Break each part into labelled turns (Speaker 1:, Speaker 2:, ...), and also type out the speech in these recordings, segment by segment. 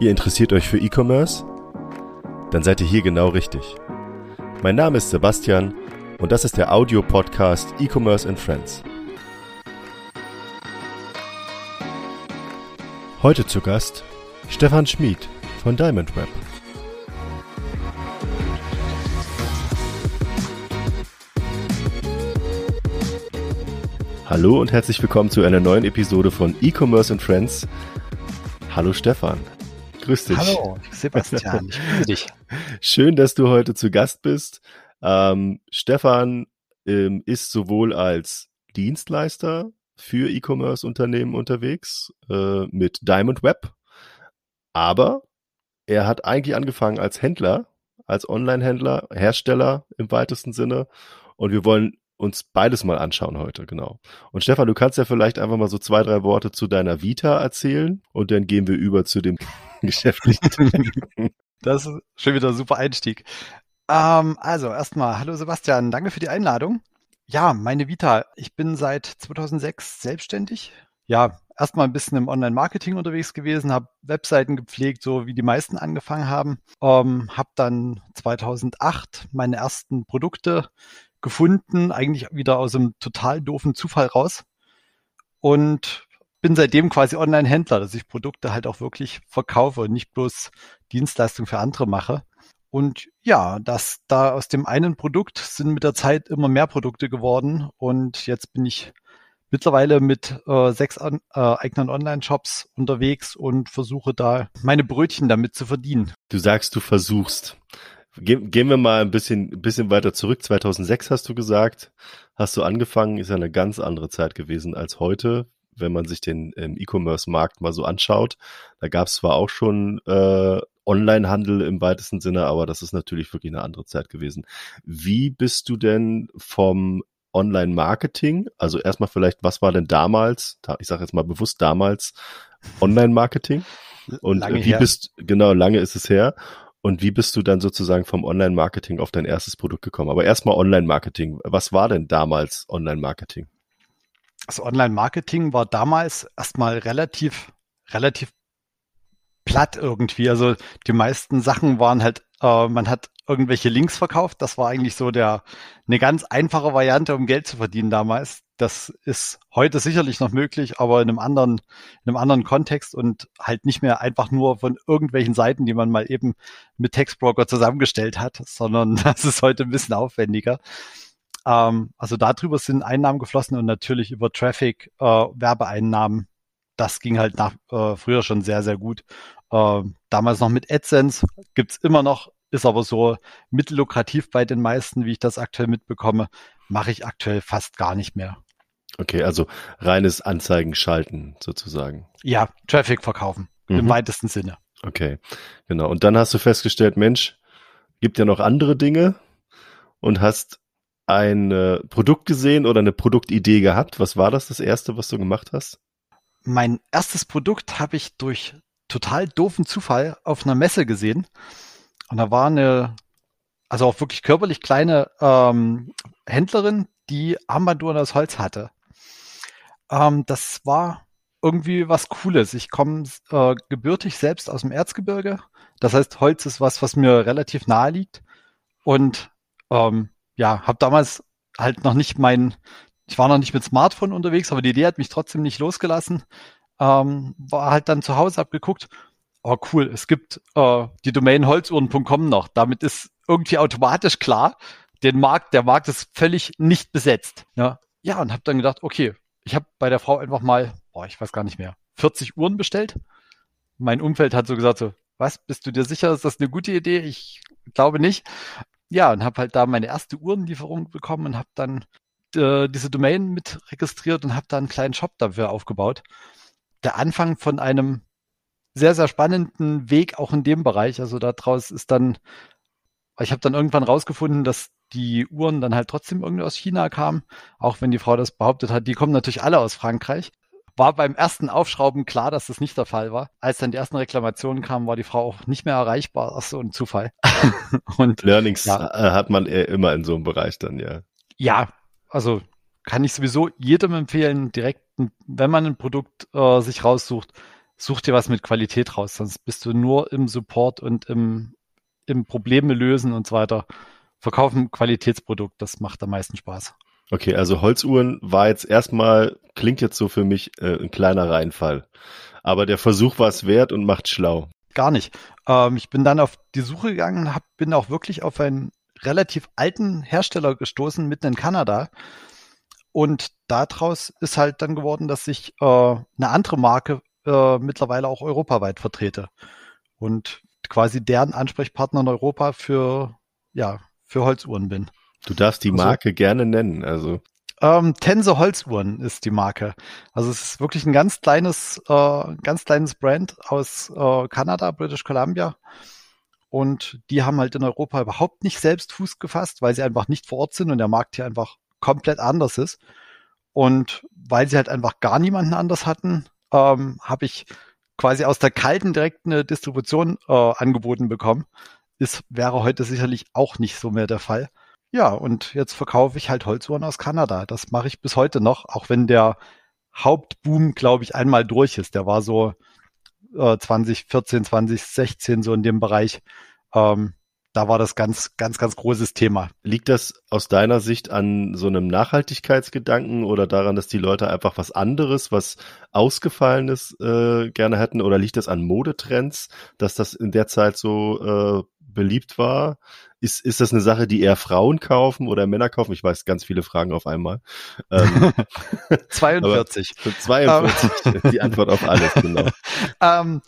Speaker 1: Ihr interessiert euch für E-Commerce? Dann seid ihr hier genau richtig. Mein Name ist Sebastian und das ist der Audio-Podcast E-Commerce and Friends. Heute zu Gast Stefan Schmid von Diamond Web. Hallo und herzlich willkommen zu einer neuen Episode von E-Commerce and Friends. Hallo Stefan. Grüß dich.
Speaker 2: Hallo, Sebastian. Ich grüße dich.
Speaker 1: Schön, dass du heute zu Gast bist. Ähm, Stefan ähm, ist sowohl als Dienstleister für E-Commerce-Unternehmen unterwegs äh, mit Diamond Web, aber er hat eigentlich angefangen als Händler, als Online-Händler, Hersteller im weitesten Sinne. Und wir wollen uns beides mal anschauen heute, genau. Und Stefan, du kannst ja vielleicht einfach mal so zwei, drei Worte zu deiner Vita erzählen und dann gehen wir über zu dem geschäftlichen.
Speaker 2: das ist schon wieder ein super Einstieg. Ähm, also erstmal, hallo Sebastian, danke für die Einladung. Ja, meine Vita. Ich bin seit 2006 selbstständig. Ja, erstmal ein bisschen im Online-Marketing unterwegs gewesen, habe Webseiten gepflegt, so wie die meisten angefangen haben. Ähm, habe dann 2008 meine ersten Produkte gefunden, eigentlich wieder aus einem total doofen Zufall raus. Und bin seitdem quasi Online-Händler, dass ich Produkte halt auch wirklich verkaufe und nicht bloß Dienstleistungen für andere mache. Und ja, das da aus dem einen Produkt sind mit der Zeit immer mehr Produkte geworden und jetzt bin ich mittlerweile mit äh, sechs an, äh, eigenen Online-Shops unterwegs und versuche da meine Brötchen damit zu verdienen.
Speaker 1: Du sagst, du versuchst. Ge gehen wir mal ein bisschen, ein bisschen weiter zurück. 2006 hast du gesagt, hast du angefangen, ist ja eine ganz andere Zeit gewesen als heute wenn man sich den ähm, E-Commerce-Markt mal so anschaut. Da gab es zwar auch schon äh, Online-Handel im weitesten Sinne, aber das ist natürlich wirklich eine andere Zeit gewesen. Wie bist du denn vom Online-Marketing, also erstmal vielleicht, was war denn damals, ich sage jetzt mal bewusst damals, Online-Marketing? Und lange wie her. bist, genau, lange ist es her. Und wie bist du dann sozusagen vom Online-Marketing auf dein erstes Produkt gekommen? Aber erstmal Online-Marketing. Was war denn damals Online-Marketing?
Speaker 2: das Online-Marketing war damals erstmal relativ, relativ platt irgendwie. Also die meisten Sachen waren halt, äh, man hat irgendwelche Links verkauft. Das war eigentlich so der eine ganz einfache Variante, um Geld zu verdienen damals. Das ist heute sicherlich noch möglich, aber in einem anderen, in einem anderen Kontext und halt nicht mehr einfach nur von irgendwelchen Seiten, die man mal eben mit Textbroker zusammengestellt hat, sondern das ist heute ein bisschen aufwendiger. Ähm, also darüber sind Einnahmen geflossen und natürlich über Traffic, äh, Werbeeinnahmen. Das ging halt nach äh, früher schon sehr, sehr gut. Äh, damals noch mit AdSense gibt's immer noch, ist aber so mittellukrativ bei den meisten, wie ich das aktuell mitbekomme, mache ich aktuell fast gar nicht mehr.
Speaker 1: Okay, also reines Anzeigen schalten sozusagen.
Speaker 2: Ja, Traffic verkaufen mhm. im weitesten Sinne.
Speaker 1: Okay, genau. Und dann hast du festgestellt, Mensch, gibt ja noch andere Dinge und hast ein äh, Produkt gesehen oder eine Produktidee gehabt? Was war das, das erste, was du gemacht hast?
Speaker 2: Mein erstes Produkt habe ich durch total doofen Zufall auf einer Messe gesehen. Und da war eine, also auch wirklich körperlich kleine ähm, Händlerin, die Armbanduhren aus Holz hatte. Ähm, das war irgendwie was Cooles. Ich komme äh, gebürtig selbst aus dem Erzgebirge. Das heißt, Holz ist was, was mir relativ nahe liegt. Und ähm, ja, habe damals halt noch nicht mein, ich war noch nicht mit Smartphone unterwegs, aber die Idee hat mich trotzdem nicht losgelassen. Ähm, war halt dann zu Hause abgeguckt. Oh cool, es gibt äh, die Domain holzuhren.com noch. Damit ist irgendwie automatisch klar, den Markt, der Markt ist völlig nicht besetzt. Ja, ja und habe dann gedacht, okay, ich habe bei der Frau einfach mal, boah, ich weiß gar nicht mehr, 40 Uhren bestellt. Mein Umfeld hat so gesagt so, was, bist du dir sicher, ist das eine gute Idee? Ich glaube nicht ja, und habe halt da meine erste Uhrenlieferung bekommen und habe dann äh, diese Domain mit registriert und habe da einen kleinen Shop dafür aufgebaut. Der Anfang von einem sehr, sehr spannenden Weg auch in dem Bereich. Also daraus ist dann, ich habe dann irgendwann rausgefunden, dass die Uhren dann halt trotzdem irgendwie aus China kamen, auch wenn die Frau das behauptet hat. Die kommen natürlich alle aus Frankreich war beim ersten Aufschrauben klar, dass das nicht der Fall war. Als dann die ersten Reklamationen kamen, war die Frau auch nicht mehr erreichbar. Ach so ein Zufall.
Speaker 1: und Learnings ja. Äh, hat man immer in so einem Bereich dann, ja.
Speaker 2: Ja, also kann ich sowieso jedem empfehlen, direkt, wenn man ein Produkt äh, sich raussucht, such dir was mit Qualität raus, sonst bist du nur im Support und im, im Probleme lösen und so weiter. Verkaufen Qualitätsprodukt, das macht am meisten Spaß.
Speaker 1: Okay, also Holzuhren war jetzt erstmal, klingt jetzt so für mich äh, ein kleiner Reinfall. Aber der Versuch war es wert und macht schlau.
Speaker 2: Gar nicht. Ähm, ich bin dann auf die Suche gegangen, hab, bin auch wirklich auf einen relativ alten Hersteller gestoßen, mitten in Kanada. Und daraus ist halt dann geworden, dass ich äh, eine andere Marke äh, mittlerweile auch europaweit vertrete. Und quasi deren Ansprechpartner in Europa für, ja, für Holzuhren bin.
Speaker 1: Du darfst die also Marke also, gerne nennen, also.
Speaker 2: Ähm, Tense Holzuhren ist die Marke. Also es ist wirklich ein ganz kleines, äh, ganz kleines Brand aus äh, Kanada, British Columbia. Und die haben halt in Europa überhaupt nicht selbst Fuß gefasst, weil sie einfach nicht vor Ort sind und der Markt hier einfach komplett anders ist. Und weil sie halt einfach gar niemanden anders hatten, ähm, habe ich quasi aus der kalten direkt eine Distribution äh, angeboten bekommen. Ist, wäre heute sicherlich auch nicht so mehr der Fall. Ja, und jetzt verkaufe ich halt Holzuhren aus Kanada. Das mache ich bis heute noch, auch wenn der Hauptboom, glaube ich, einmal durch ist. Der war so äh, 2014, 2016 so in dem Bereich. Ähm, da war das ganz, ganz, ganz großes Thema.
Speaker 1: Liegt das aus deiner Sicht an so einem Nachhaltigkeitsgedanken oder daran, dass die Leute einfach was anderes, was Ausgefallenes äh, gerne hätten? Oder liegt das an Modetrends, dass das in der Zeit so äh, beliebt war? Ist, ist das eine Sache, die eher Frauen kaufen oder Männer kaufen? Ich weiß, ganz viele Fragen auf einmal.
Speaker 2: Ähm, 42.
Speaker 1: 42, die Antwort auf alles, genau.
Speaker 2: Ähm,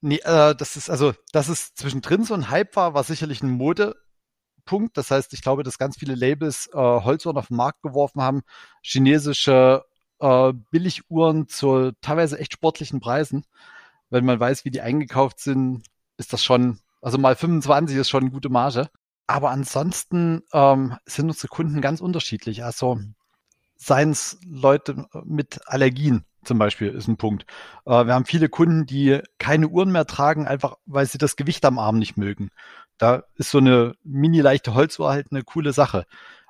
Speaker 2: nee, äh, das ist also, dass es zwischendrin so ein Hype war, war sicherlich ein Modepunkt. Das heißt, ich glaube, dass ganz viele Labels äh, Holzuhren auf den Markt geworfen haben, chinesische äh, Billiguhren zu teilweise echt sportlichen Preisen. Wenn man weiß, wie die eingekauft sind, ist das schon also mal 25 ist schon eine gute Marge. Aber ansonsten ähm, sind unsere Kunden ganz unterschiedlich. Also seien es Leute mit Allergien zum Beispiel ist ein Punkt. Äh, wir haben viele Kunden, die keine Uhren mehr tragen, einfach weil sie das Gewicht am Arm nicht mögen. Da ist so eine mini leichte Holzuhr halt eine coole Sache.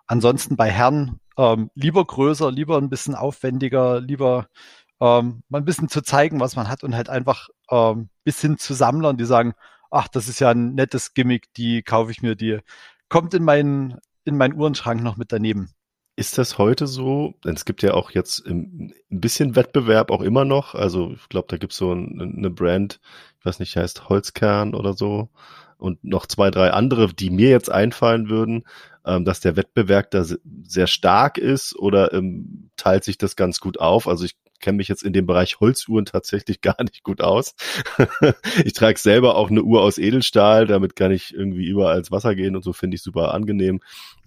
Speaker 2: Ansonsten bei Herren ähm, lieber größer, lieber ein bisschen aufwendiger, lieber ähm, mal ein bisschen zu zeigen, was man hat und halt einfach ähm, bis hin zu Sammlern, die sagen, ach, das ist ja ein nettes Gimmick, die kaufe ich mir, die kommt in meinen, in meinen Uhrenschrank noch mit daneben.
Speaker 1: Ist das heute so? Denn es gibt ja auch jetzt ein bisschen Wettbewerb auch immer noch. Also ich glaube, da gibt es so eine Brand, ich weiß nicht, heißt Holzkern oder so. Und noch zwei, drei andere, die mir jetzt einfallen würden, ähm, dass der Wettbewerb da sehr stark ist oder ähm, teilt sich das ganz gut auf. Also ich kenne mich jetzt in dem Bereich Holzuhren tatsächlich gar nicht gut aus. ich trage selber auch eine Uhr aus Edelstahl, damit kann ich irgendwie überall ins Wasser gehen und so finde ich super angenehm.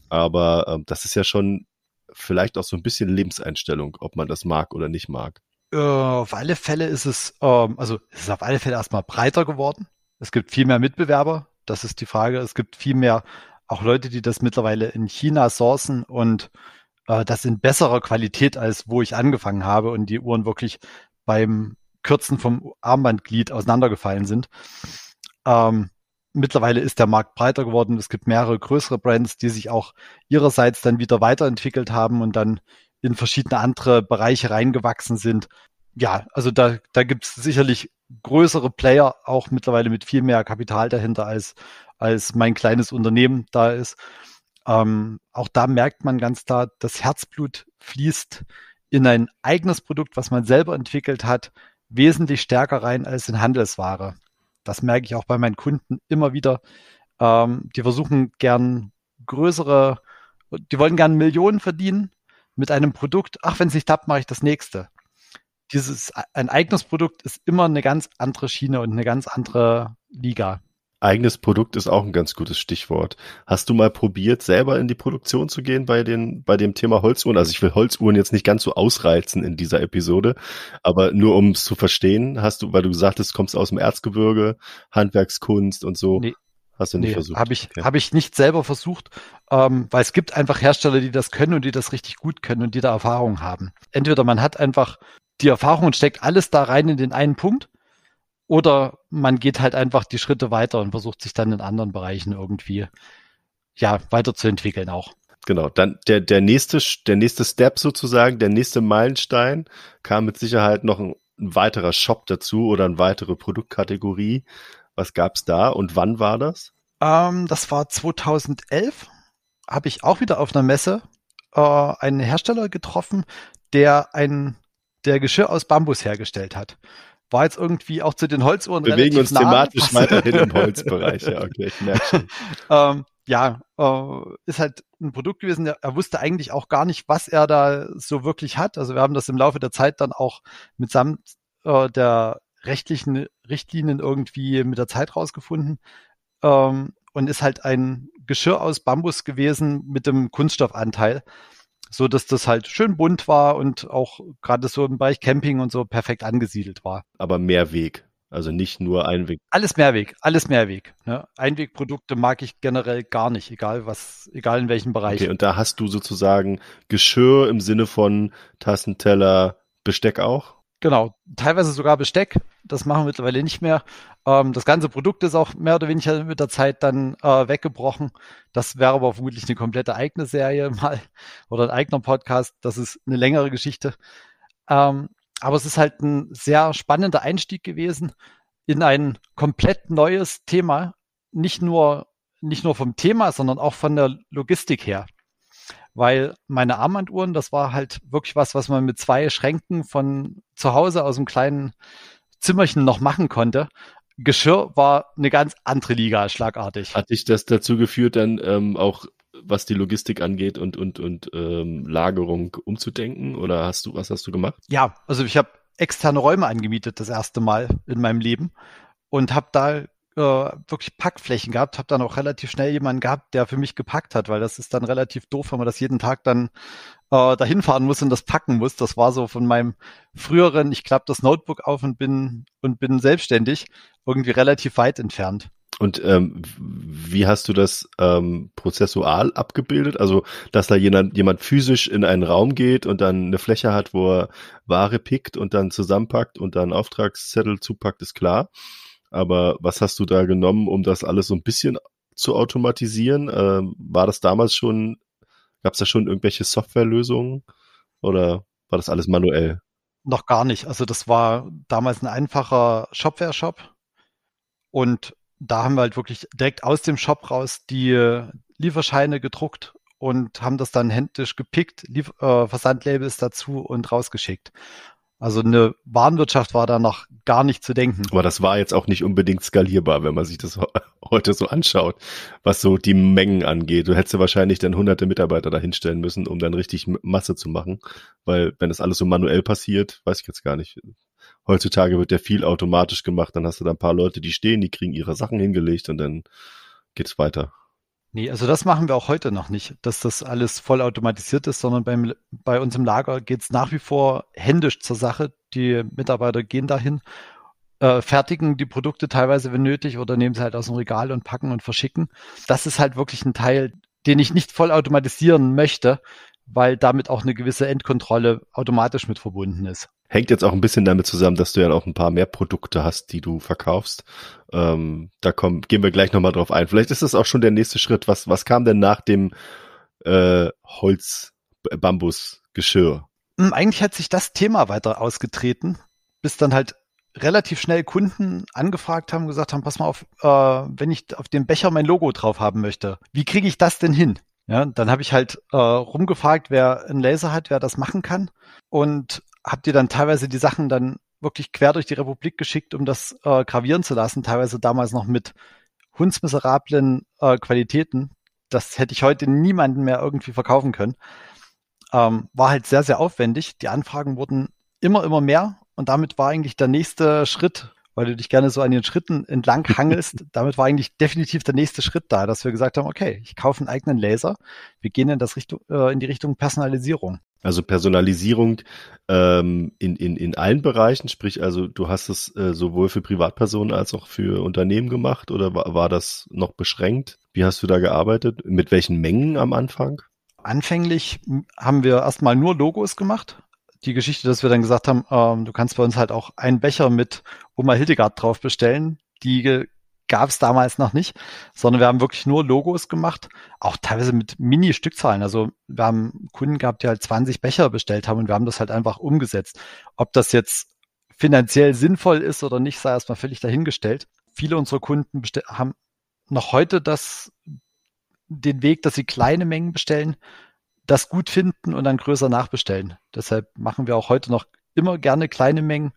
Speaker 1: Aber ähm, das ist ja schon vielleicht auch so ein bisschen Lebenseinstellung, ob man das mag oder nicht mag.
Speaker 2: Äh, auf alle Fälle ist es, ähm, also es ist auf alle Fälle erstmal breiter geworden. Es gibt viel mehr Mitbewerber. Das ist die Frage. Es gibt viel mehr auch Leute, die das mittlerweile in China sourcen und äh, das in besserer Qualität, als wo ich angefangen habe und die Uhren wirklich beim Kürzen vom Armbandglied auseinandergefallen sind. Ähm, mittlerweile ist der Markt breiter geworden. Es gibt mehrere größere Brands, die sich auch ihrerseits dann wieder weiterentwickelt haben und dann in verschiedene andere Bereiche reingewachsen sind. Ja, also da, da gibt es sicherlich größere Player, auch mittlerweile mit viel mehr Kapital dahinter, als, als mein kleines Unternehmen da ist. Ähm, auch da merkt man ganz klar, das Herzblut fließt in ein eigenes Produkt, was man selber entwickelt hat, wesentlich stärker rein als in Handelsware. Das merke ich auch bei meinen Kunden immer wieder. Ähm, die versuchen gern größere, die wollen gern Millionen verdienen mit einem Produkt. Ach, wenn es nicht klappt, mache ich das nächste. Dieses, ein eigenes Produkt ist immer eine ganz andere Schiene und eine ganz andere Liga.
Speaker 1: Eigenes Produkt ist auch ein ganz gutes Stichwort. Hast du mal probiert, selber in die Produktion zu gehen bei den, bei dem Thema Holzuhren? Also ich will Holzuhren jetzt nicht ganz so ausreizen in dieser Episode, aber nur um es zu verstehen, hast du, weil du gesagt hast, kommst aus dem Erzgebirge, Handwerkskunst und so. Nee. Hast du nicht nee, versucht?
Speaker 2: Habe ich, okay. hab ich nicht selber versucht, ähm, weil es gibt einfach Hersteller, die das können und die das richtig gut können und die da Erfahrung haben. Entweder man hat einfach die Erfahrung und steckt alles da rein in den einen Punkt oder man geht halt einfach die Schritte weiter und versucht sich dann in anderen Bereichen irgendwie ja weiterzuentwickeln auch.
Speaker 1: Genau, dann der, der nächste, der nächste Step sozusagen, der nächste Meilenstein kam mit Sicherheit noch ein, ein weiterer Shop dazu oder eine weitere Produktkategorie. Was gab's da und wann war das?
Speaker 2: Ähm, das war 2011. Habe ich auch wieder auf einer Messe äh, einen Hersteller getroffen, der ein der Geschirr aus Bambus hergestellt hat. War jetzt irgendwie auch zu den Holzuhren
Speaker 1: Wir bewegen uns nah. thematisch weiterhin im Holzbereich. Ja, okay, ich merke schon.
Speaker 2: ähm, ja, äh, ist halt ein Produkt gewesen. Der, er wusste eigentlich auch gar nicht, was er da so wirklich hat. Also wir haben das im Laufe der Zeit dann auch mitsamt äh, der rechtlichen Richtlinien irgendwie mit der Zeit rausgefunden. Ähm, und ist halt ein Geschirr aus Bambus gewesen mit dem Kunststoffanteil so dass das halt schön bunt war und auch gerade so im Bereich Camping und so perfekt angesiedelt war.
Speaker 1: Aber Mehrweg. Also nicht nur Einweg.
Speaker 2: Alles Mehrweg, alles Mehrweg. Ne? Einwegprodukte mag ich generell gar nicht, egal was, egal in welchem Bereich.
Speaker 1: Okay, und da hast du sozusagen Geschirr im Sinne von Tassenteller, Besteck auch?
Speaker 2: Genau, teilweise sogar Besteck. Das machen wir mittlerweile nicht mehr. Ähm, das ganze Produkt ist auch mehr oder weniger mit der Zeit dann äh, weggebrochen. Das wäre aber vermutlich eine komplette eigene Serie mal oder ein eigener Podcast. Das ist eine längere Geschichte. Ähm, aber es ist halt ein sehr spannender Einstieg gewesen in ein komplett neues Thema. Nicht nur, nicht nur vom Thema, sondern auch von der Logistik her weil meine Armbanduhren, das war halt wirklich was, was man mit zwei Schränken von zu Hause aus einem kleinen Zimmerchen noch machen konnte. Geschirr war eine ganz andere Liga, schlagartig.
Speaker 1: Hat dich das dazu geführt, dann ähm, auch was die Logistik angeht und und und ähm, Lagerung umzudenken? Oder hast du was hast du gemacht?
Speaker 2: Ja, also ich habe externe Räume angemietet das erste Mal in meinem Leben und habe da äh, wirklich Packflächen gehabt, habe dann auch relativ schnell jemanden gehabt, der für mich gepackt hat, weil das ist dann relativ doof, wenn man das jeden Tag dann äh, dahin fahren muss und das packen muss. Das war so von meinem früheren, ich klappe das Notebook auf und bin und bin selbstständig, irgendwie relativ weit entfernt.
Speaker 1: Und ähm, wie hast du das ähm, prozessual abgebildet? Also, dass da jemand, jemand physisch in einen Raum geht und dann eine Fläche hat, wo er Ware pickt und dann zusammenpackt und dann Auftragszettel zupackt, ist klar. Aber was hast du da genommen, um das alles so ein bisschen zu automatisieren? Ähm, war das damals schon, gab es da schon irgendwelche Softwarelösungen oder war das alles manuell?
Speaker 2: Noch gar nicht. Also das war damals ein einfacher Shopware-Shop und da haben wir halt wirklich direkt aus dem Shop raus die Lieferscheine gedruckt und haben das dann händisch gepickt, Lief äh, Versandlabels dazu und rausgeschickt. Also eine Warenwirtschaft war da noch gar nicht zu denken.
Speaker 1: Aber das war jetzt auch nicht unbedingt skalierbar, wenn man sich das heute so anschaut, was so die Mengen angeht. Du hättest ja wahrscheinlich dann hunderte Mitarbeiter dahinstellen müssen, um dann richtig Masse zu machen. Weil wenn das alles so manuell passiert, weiß ich jetzt gar nicht. Heutzutage wird ja viel automatisch gemacht, dann hast du da ein paar Leute, die stehen, die kriegen ihre Sachen hingelegt und dann geht's weiter.
Speaker 2: Nee, also das machen wir auch heute noch nicht, dass das alles voll automatisiert ist, sondern beim, bei uns im Lager geht's nach wie vor händisch zur Sache. Die Mitarbeiter gehen dahin, äh, fertigen die Produkte teilweise, wenn nötig, oder nehmen sie halt aus dem Regal und packen und verschicken. Das ist halt wirklich ein Teil, den ich nicht voll automatisieren möchte, weil damit auch eine gewisse Endkontrolle automatisch mit verbunden ist.
Speaker 1: Hängt jetzt auch ein bisschen damit zusammen, dass du ja auch ein paar mehr Produkte hast, die du verkaufst. Ähm, da kommen, gehen wir gleich nochmal drauf ein. Vielleicht ist das auch schon der nächste Schritt. Was, was kam denn nach dem äh, Holz-Bambus-Geschirr?
Speaker 2: Hm, eigentlich hat sich das Thema weiter ausgetreten, bis dann halt relativ schnell Kunden angefragt haben, gesagt haben, pass mal auf, äh, wenn ich auf dem Becher mein Logo drauf haben möchte, wie kriege ich das denn hin? Ja, dann habe ich halt äh, rumgefragt, wer einen Laser hat, wer das machen kann. Und habt ihr dann teilweise die Sachen dann wirklich quer durch die Republik geschickt, um das äh, gravieren zu lassen, teilweise damals noch mit hundsmiserablen äh, Qualitäten. Das hätte ich heute niemanden mehr irgendwie verkaufen können. Ähm, war halt sehr, sehr aufwendig. Die Anfragen wurden immer, immer mehr und damit war eigentlich der nächste Schritt, weil du dich gerne so an den Schritten entlang hangelst, damit war eigentlich definitiv der nächste Schritt da, dass wir gesagt haben, okay, ich kaufe einen eigenen Laser, wir gehen in, das Richtung, äh, in die Richtung Personalisierung.
Speaker 1: Also Personalisierung ähm, in, in, in allen Bereichen, sprich also du hast es äh, sowohl für Privatpersonen als auch für Unternehmen gemacht oder war, war das noch beschränkt? Wie hast du da gearbeitet? Mit welchen Mengen am Anfang?
Speaker 2: Anfänglich haben wir erstmal nur Logos gemacht. Die Geschichte, dass wir dann gesagt haben, ähm, du kannst bei uns halt auch einen Becher mit Oma Hildegard drauf bestellen. Die gab es damals noch nicht, sondern wir haben wirklich nur Logos gemacht, auch teilweise mit Mini-Stückzahlen. Also wir haben Kunden gehabt, die halt 20 Becher bestellt haben und wir haben das halt einfach umgesetzt. Ob das jetzt finanziell sinnvoll ist oder nicht, sei erstmal völlig dahingestellt. Viele unserer Kunden haben noch heute das, den Weg, dass sie kleine Mengen bestellen, das gut finden und dann größer nachbestellen. Deshalb machen wir auch heute noch immer gerne kleine Mengen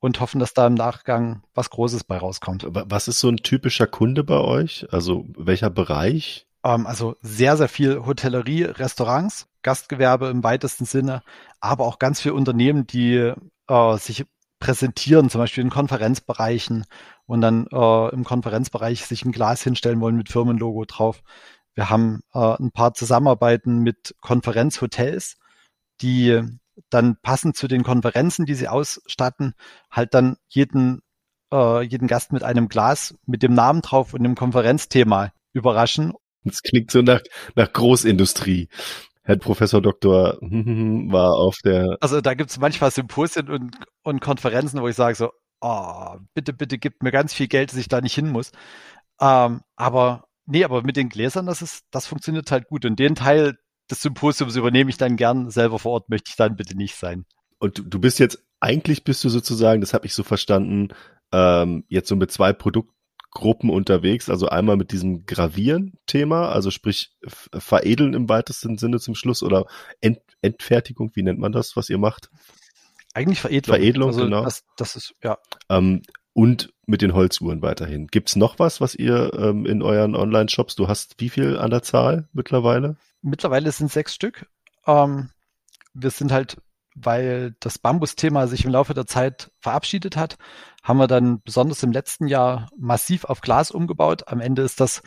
Speaker 2: und hoffen, dass da im Nachgang was Großes bei rauskommt.
Speaker 1: Was ist so ein typischer Kunde bei euch? Also welcher Bereich?
Speaker 2: Ähm, also sehr, sehr viel Hotellerie, Restaurants, Gastgewerbe im weitesten Sinne, aber auch ganz viele Unternehmen, die äh, sich präsentieren, zum Beispiel in Konferenzbereichen und dann äh, im Konferenzbereich sich ein Glas hinstellen wollen mit Firmenlogo drauf. Wir haben äh, ein paar Zusammenarbeiten mit Konferenzhotels, die dann passend zu den Konferenzen, die sie ausstatten, halt dann jeden, äh, jeden Gast mit einem Glas mit dem Namen drauf und dem Konferenzthema überraschen.
Speaker 1: Das klingt so nach, nach Großindustrie. Herr Professor Doktor war auf der.
Speaker 2: Also da gibt es manchmal Symposien und, und Konferenzen, wo ich sage so, oh, bitte, bitte gibt mir ganz viel Geld, dass ich da nicht hin muss. Ähm, aber nee, aber mit den Gläsern, das ist, das funktioniert halt gut. Und den Teil des Symposiums übernehme ich dann gern selber vor Ort, möchte ich dann bitte nicht sein.
Speaker 1: Und du bist jetzt, eigentlich bist du sozusagen, das habe ich so verstanden, ähm, jetzt so mit zwei Produkten Gruppen unterwegs, also einmal mit diesem Gravieren-Thema, also sprich veredeln im weitesten Sinne zum Schluss oder Ent Entfertigung, wie nennt man das, was ihr macht?
Speaker 2: Eigentlich Veredelung.
Speaker 1: Veredelung, also genau.
Speaker 2: Das, das ist, ja.
Speaker 1: Ähm, und mit den Holzuhren weiterhin. Gibt's noch was, was ihr ähm, in euren Online-Shops, du hast wie viel an der Zahl mittlerweile?
Speaker 2: Mittlerweile sind sechs Stück. Ähm, wir sind halt weil das Bambus-Thema sich im Laufe der Zeit verabschiedet hat, haben wir dann besonders im letzten Jahr massiv auf Glas umgebaut. Am Ende ist das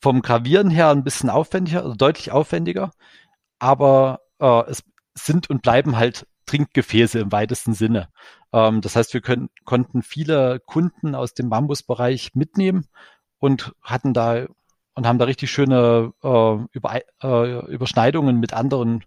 Speaker 2: vom Gravieren her ein bisschen aufwendiger, also deutlich aufwendiger, aber äh, es sind und bleiben halt Trinkgefäße im weitesten Sinne. Ähm, das heißt, wir können, konnten viele Kunden aus dem Bambusbereich mitnehmen und hatten da und haben da richtig schöne äh, Über, äh, Überschneidungen mit anderen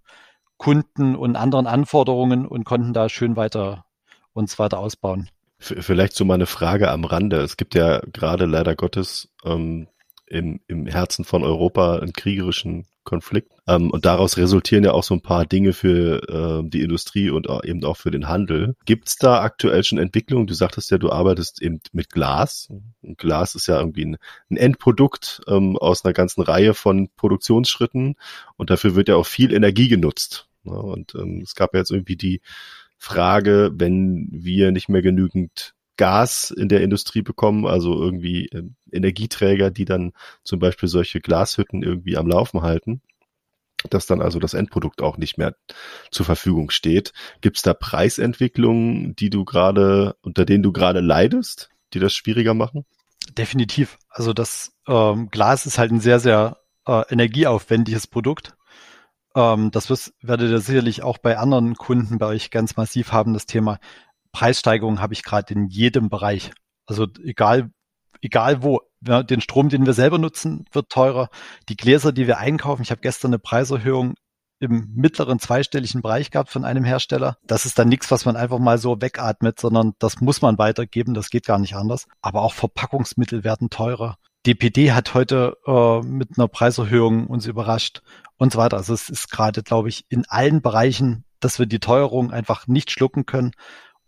Speaker 2: Kunden und anderen Anforderungen und konnten da schön weiter uns weiter ausbauen.
Speaker 1: Vielleicht so mal eine Frage am Rande. Es gibt ja gerade leider Gottes ähm, im, im Herzen von Europa einen kriegerischen Konflikt. Ähm, und daraus resultieren ja auch so ein paar Dinge für äh, die Industrie und auch, eben auch für den Handel. Gibt es da aktuell schon Entwicklungen? Du sagtest ja, du arbeitest eben mit Glas. Und Glas ist ja irgendwie ein, ein Endprodukt ähm, aus einer ganzen Reihe von Produktionsschritten und dafür wird ja auch viel Energie genutzt. Ne? Und ähm, es gab ja jetzt irgendwie die Frage, wenn wir nicht mehr genügend Gas in der Industrie bekommen, also irgendwie äh, Energieträger, die dann zum Beispiel solche Glashütten irgendwie am Laufen halten, dass dann also das Endprodukt auch nicht mehr zur Verfügung steht. Gibt es da Preisentwicklungen, die du gerade, unter denen du gerade leidest, die das schwieriger machen?
Speaker 2: Definitiv. Also das ähm, Glas ist halt ein sehr, sehr äh, energieaufwendiges Produkt. Ähm, das wirst, werdet ihr sicherlich auch bei anderen Kunden bei euch ganz massiv haben. Das Thema Preissteigerung habe ich gerade in jedem Bereich. Also egal, egal wo. Ja, den Strom, den wir selber nutzen, wird teurer. Die Gläser, die wir einkaufen, ich habe gestern eine Preiserhöhung im mittleren zweistelligen Bereich gehabt von einem Hersteller. Das ist dann nichts, was man einfach mal so wegatmet, sondern das muss man weitergeben, das geht gar nicht anders. Aber auch Verpackungsmittel werden teurer. DPD hat heute äh, mit einer Preiserhöhung uns überrascht und so weiter. Also es ist gerade, glaube ich, in allen Bereichen, dass wir die Teuerung einfach nicht schlucken können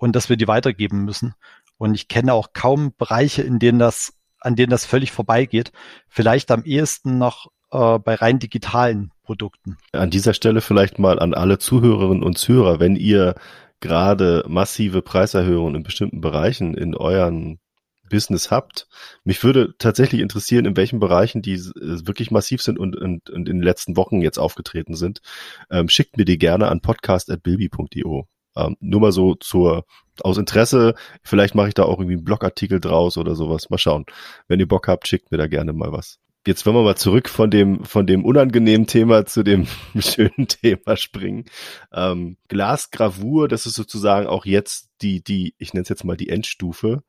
Speaker 2: und dass wir die weitergeben müssen. Und ich kenne auch kaum Bereiche, in denen das, an denen das völlig vorbeigeht. Vielleicht am ehesten noch äh, bei rein digitalen Produkten.
Speaker 1: An dieser Stelle vielleicht mal an alle Zuhörerinnen und Zuhörer, wenn ihr gerade massive Preiserhöhungen in bestimmten Bereichen in euren Business habt. Mich würde tatsächlich interessieren, in welchen Bereichen die äh, wirklich massiv sind und, und, und in den letzten Wochen jetzt aufgetreten sind. Ähm, schickt mir die gerne an podcast.bilby.io. Ähm, nur mal so zur, aus Interesse. Vielleicht mache ich da auch irgendwie einen Blogartikel draus oder sowas. Mal schauen. Wenn ihr Bock habt, schickt mir da gerne mal was. Jetzt wenn wir mal zurück von dem, von dem unangenehmen Thema zu dem schönen Thema springen. Ähm, Glasgravur, das ist sozusagen auch jetzt die, die, ich nenne es jetzt mal die Endstufe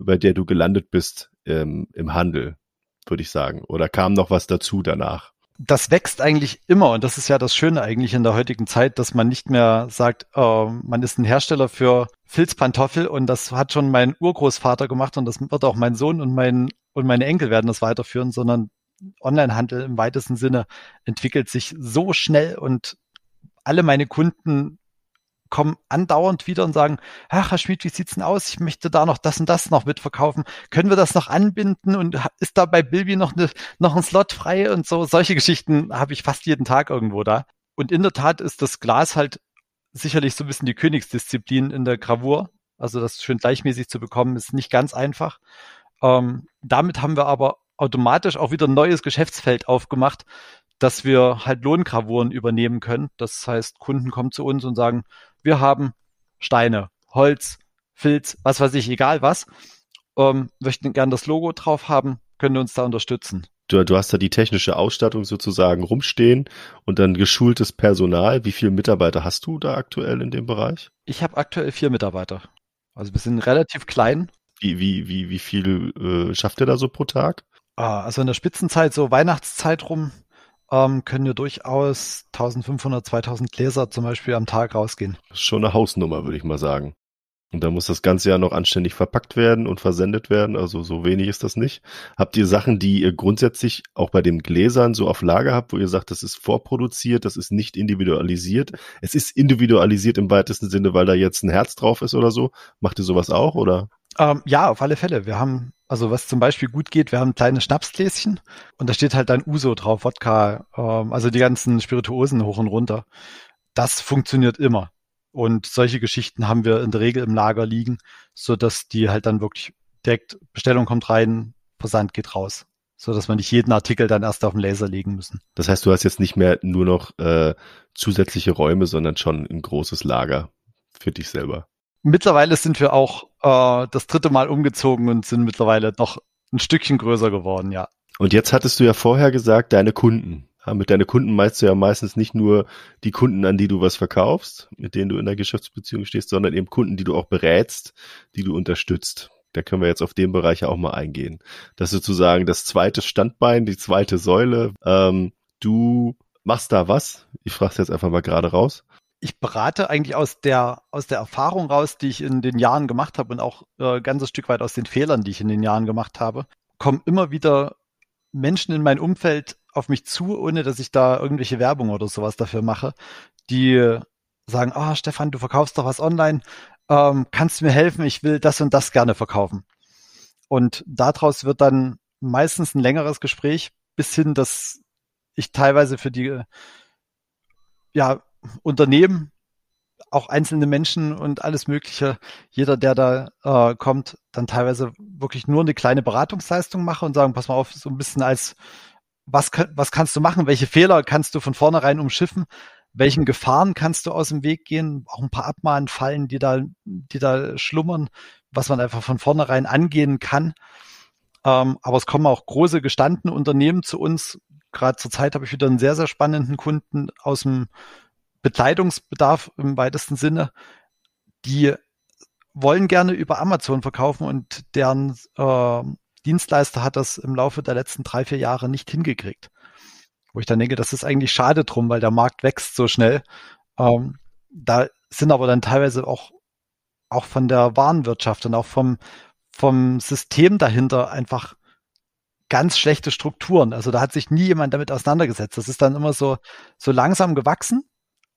Speaker 1: bei der du gelandet bist ähm, im Handel, würde ich sagen? Oder kam noch was dazu danach?
Speaker 2: Das wächst eigentlich immer und das ist ja das Schöne eigentlich in der heutigen Zeit, dass man nicht mehr sagt, äh, man ist ein Hersteller für Filzpantoffel und das hat schon mein Urgroßvater gemacht und das wird auch mein Sohn und mein und meine Enkel werden das weiterführen, sondern Onlinehandel im weitesten Sinne entwickelt sich so schnell und alle meine Kunden kommen andauernd wieder und sagen, Herr Schmidt, wie sieht's denn aus? Ich möchte da noch das und das noch mitverkaufen. Können wir das noch anbinden? Und ist da bei Bilby noch, eine, noch ein Slot frei? Und so, solche Geschichten habe ich fast jeden Tag irgendwo da. Und in der Tat ist das Glas halt sicherlich so ein bisschen die Königsdisziplin in der Gravur. Also das schön gleichmäßig zu bekommen, ist nicht ganz einfach. Ähm, damit haben wir aber automatisch auch wieder ein neues Geschäftsfeld aufgemacht, dass wir halt Lohngravuren übernehmen können. Das heißt, Kunden kommen zu uns und sagen, wir haben Steine, Holz, Filz, was weiß ich, egal was, ähm, möchten gern das Logo drauf haben, können uns da unterstützen.
Speaker 1: Du, du hast da die technische Ausstattung sozusagen rumstehen und dann geschultes Personal. Wie viele Mitarbeiter hast du da aktuell in dem Bereich?
Speaker 2: Ich habe aktuell vier Mitarbeiter. Also wir sind relativ klein.
Speaker 1: Wie, wie, wie, wie viel äh, schafft ihr da so pro Tag?
Speaker 2: Ah, also in der Spitzenzeit, so Weihnachtszeit rum, ähm, können wir durchaus 1500, 2000 Gläser zum Beispiel am Tag rausgehen.
Speaker 1: Schon eine Hausnummer, würde ich mal sagen. Und da muss das ganze ja noch anständig verpackt werden und versendet werden. Also so wenig ist das nicht. Habt ihr Sachen, die ihr grundsätzlich auch bei den Gläsern so auf Lager habt, wo ihr sagt, das ist vorproduziert, das ist nicht individualisiert? Es ist individualisiert im weitesten Sinne, weil da jetzt ein Herz drauf ist oder so. Macht ihr sowas auch oder?
Speaker 2: Ähm, ja, auf alle Fälle. Wir haben, also was zum Beispiel gut geht, wir haben kleine Schnapsgläschen und da steht halt dann Uso drauf, Wodka, ähm, also die ganzen Spirituosen hoch und runter. Das funktioniert immer. Und solche Geschichten haben wir in der Regel im Lager liegen, so dass die halt dann wirklich direkt Bestellung kommt rein, Versand geht raus, so dass man nicht jeden Artikel dann erst auf den Laser legen müssen.
Speaker 1: Das heißt, du hast jetzt nicht mehr nur noch äh, zusätzliche Räume, sondern schon ein großes Lager für dich selber.
Speaker 2: Mittlerweile sind wir auch äh, das dritte Mal umgezogen und sind mittlerweile noch ein Stückchen größer geworden, ja.
Speaker 1: Und jetzt hattest du ja vorher gesagt, deine Kunden. Ja, mit deinen Kunden meinst du ja meistens nicht nur die Kunden, an die du was verkaufst, mit denen du in der Geschäftsbeziehung stehst, sondern eben Kunden, die du auch berätst, die du unterstützt. Da können wir jetzt auf den Bereich ja auch mal eingehen. Das ist sozusagen das zweite Standbein, die zweite Säule. Ähm, du machst da was? Ich frage jetzt einfach mal gerade raus
Speaker 2: ich berate eigentlich aus der, aus der Erfahrung raus, die ich in den Jahren gemacht habe und auch äh, ganzes Stück weit aus den Fehlern, die ich in den Jahren gemacht habe, kommen immer wieder Menschen in mein Umfeld auf mich zu, ohne dass ich da irgendwelche Werbung oder sowas dafür mache, die sagen, ah, oh, Stefan, du verkaufst doch was online, ähm, kannst du mir helfen, ich will das und das gerne verkaufen. Und daraus wird dann meistens ein längeres Gespräch, bis hin, dass ich teilweise für die ja, Unternehmen, auch einzelne Menschen und alles Mögliche, jeder, der da äh, kommt, dann teilweise wirklich nur eine kleine Beratungsleistung mache und sagen, pass mal auf, so ein bisschen als, was, was kannst du machen, welche Fehler kannst du von vornherein umschiffen, welchen Gefahren kannst du aus dem Weg gehen, auch ein paar Abmahnfallen, die da, die da schlummern, was man einfach von vornherein angehen kann. Ähm, aber es kommen auch große gestandene Unternehmen zu uns. Gerade zur Zeit habe ich wieder einen sehr, sehr spannenden Kunden aus dem Bekleidungsbedarf im weitesten Sinne, die wollen gerne über Amazon verkaufen und deren äh, Dienstleister hat das im Laufe der letzten drei, vier Jahre nicht hingekriegt. Wo ich dann denke, das ist eigentlich schade drum, weil der Markt wächst so schnell. Ähm, da sind aber dann teilweise auch, auch von der Warenwirtschaft und auch vom, vom System dahinter einfach ganz schlechte Strukturen. Also da hat sich nie jemand damit auseinandergesetzt. Das ist dann immer so, so langsam gewachsen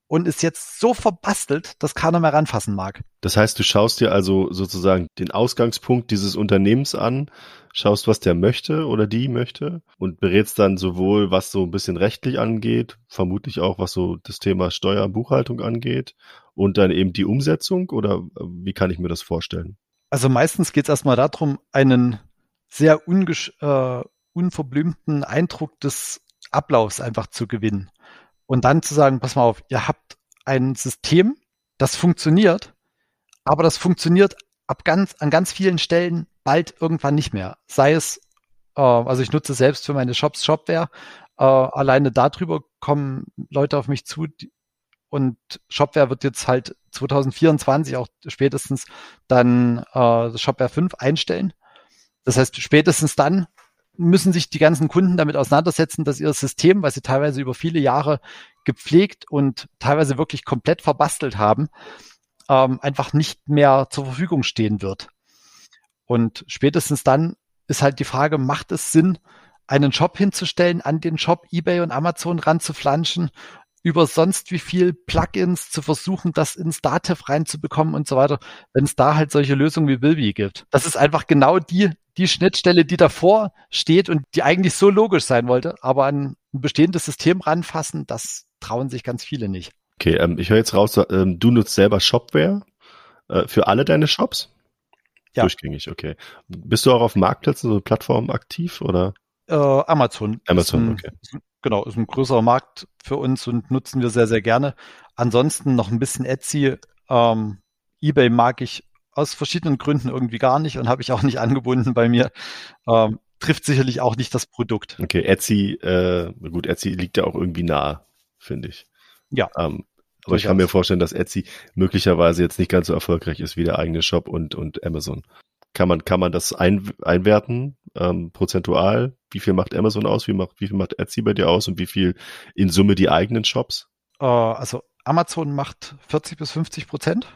Speaker 2: und ist jetzt so verbastelt, dass keiner mehr ranfassen mag.
Speaker 1: Das heißt, du schaust dir also sozusagen den Ausgangspunkt dieses Unternehmens an, schaust, was der möchte oder die möchte und berätst dann sowohl, was so ein bisschen rechtlich angeht, vermutlich auch, was so das Thema Steuer, Buchhaltung angeht und dann eben die Umsetzung oder wie kann ich mir das vorstellen?
Speaker 2: Also meistens geht es erstmal darum, einen sehr äh, unverblümten Eindruck des Ablaufs einfach zu gewinnen. Und dann zu sagen, pass mal auf, ihr habt ein System, das funktioniert, aber das funktioniert ab ganz, an ganz vielen Stellen bald irgendwann nicht mehr. Sei es, äh, also ich nutze selbst für meine Shops Shopware, äh, alleine darüber kommen Leute auf mich zu die, und Shopware wird jetzt halt 2024 auch spätestens dann äh, Shopware 5 einstellen. Das heißt, spätestens dann müssen sich die ganzen Kunden damit auseinandersetzen, dass ihr System, was sie teilweise über viele Jahre gepflegt und teilweise wirklich komplett verbastelt haben, ähm, einfach nicht mehr zur Verfügung stehen wird. Und spätestens dann ist halt die Frage, macht es Sinn, einen Shop hinzustellen, an den Shop eBay und Amazon ranzuflanschen? Über sonst wie viel Plugins zu versuchen, das ins Datev reinzubekommen und so weiter, wenn es da halt solche Lösungen wie Wilby gibt. Das ist einfach genau die, die Schnittstelle, die davor steht und die eigentlich so logisch sein wollte, aber an ein bestehendes System ranfassen, das trauen sich ganz viele nicht.
Speaker 1: Okay, ähm, ich höre jetzt raus, ähm, du nutzt selber Shopware äh, für alle deine Shops? Ja. Durchgängig, okay. Bist du auch auf Marktplätzen, so Plattformen aktiv oder?
Speaker 2: Äh, Amazon.
Speaker 1: Amazon, ein, okay.
Speaker 2: Genau, ist ein größerer Markt für uns und nutzen wir sehr, sehr gerne. Ansonsten noch ein bisschen Etsy. Ähm, eBay mag ich aus verschiedenen Gründen irgendwie gar nicht und habe ich auch nicht angebunden bei mir. Ähm, trifft sicherlich auch nicht das Produkt.
Speaker 1: Okay, Etsy, äh, gut, Etsy liegt ja auch irgendwie nah, finde ich.
Speaker 2: Ja.
Speaker 1: Ähm, aber ich kann mir vorstellen, dass Etsy möglicherweise jetzt nicht ganz so erfolgreich ist wie der eigene Shop und, und Amazon. Kann man, kann man das ein, einwerten, ähm, prozentual? Wie viel macht Amazon aus? Wie, macht, wie viel macht Etsy bei dir aus? Und wie viel in Summe die eigenen Shops?
Speaker 2: Uh, also Amazon macht 40 bis 50 Prozent.